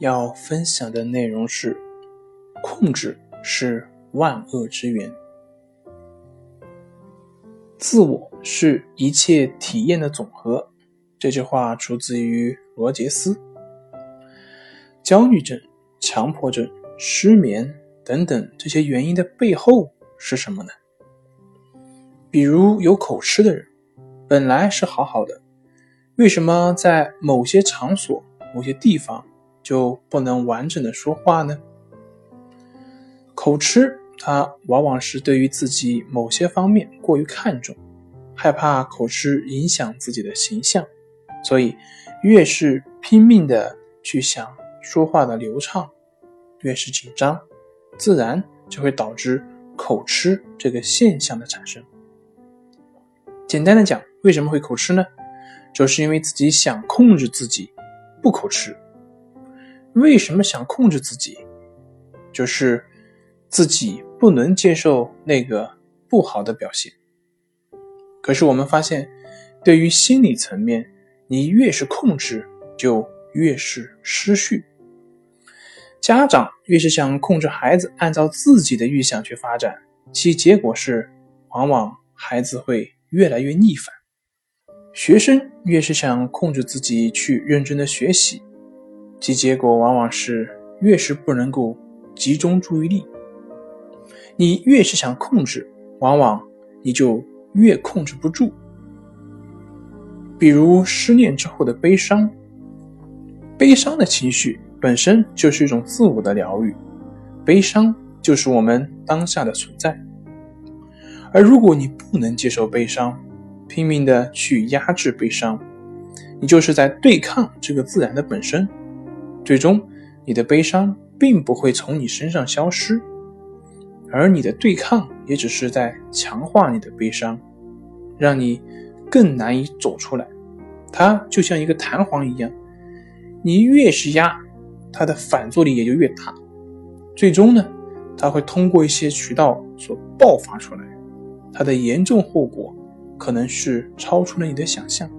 要分享的内容是：控制是万恶之源，自我是一切体验的总和。这句话出自于罗杰斯。焦虑症、强迫症、失眠等等这些原因的背后是什么呢？比如有口吃的人，本来是好好的，为什么在某些场所、某些地方？就不能完整的说话呢？口吃，他往往是对于自己某些方面过于看重，害怕口吃影响自己的形象，所以越是拼命的去想说话的流畅，越是紧张，自然就会导致口吃这个现象的产生。简单的讲，为什么会口吃呢？就是因为自己想控制自己，不口吃。为什么想控制自己？就是自己不能接受那个不好的表现。可是我们发现，对于心理层面，你越是控制，就越是失序。家长越是想控制孩子按照自己的预想去发展，其结果是，往往孩子会越来越逆反。学生越是想控制自己去认真的学习。其结果往往是越是不能够集中注意力，你越是想控制，往往你就越控制不住。比如失恋之后的悲伤，悲伤的情绪本身就是一种自我的疗愈，悲伤就是我们当下的存在。而如果你不能接受悲伤，拼命的去压制悲伤，你就是在对抗这个自然的本身。最终，你的悲伤并不会从你身上消失，而你的对抗也只是在强化你的悲伤，让你更难以走出来。它就像一个弹簧一样，你越是压，它的反作用力也就越大。最终呢，它会通过一些渠道所爆发出来，它的严重后果可能是超出了你的想象，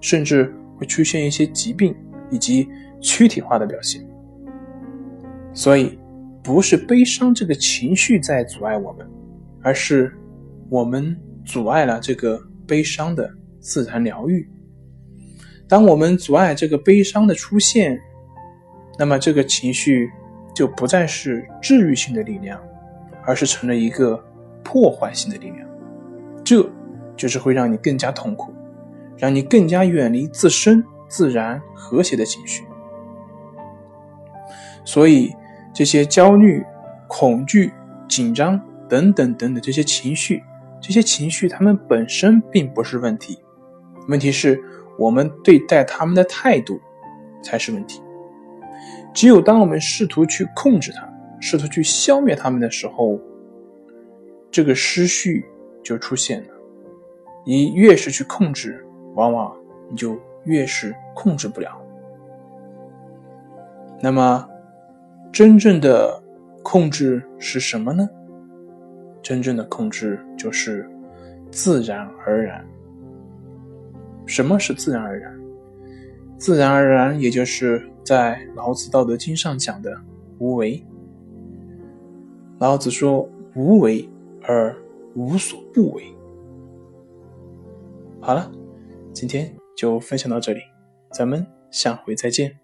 甚至会出现一些疾病以及。躯体化的表现，所以不是悲伤这个情绪在阻碍我们，而是我们阻碍了这个悲伤的自然疗愈。当我们阻碍这个悲伤的出现，那么这个情绪就不再是治愈性的力量，而是成了一个破坏性的力量。这就是会让你更加痛苦，让你更加远离自身自然和谐的情绪。所以，这些焦虑、恐惧、紧张等等等等这些情绪，这些情绪它们本身并不是问题，问题是我们对待他们的态度才是问题。只有当我们试图去控制它，试图去消灭它们的时候，这个失序就出现了。你越是去控制，往往你就越是控制不了。那么。真正的控制是什么呢？真正的控制就是自然而然。什么是自然而然？自然而然，也就是在老子《道德经》上讲的无为。老子说：“无为而无所不为。”好了，今天就分享到这里，咱们下回再见。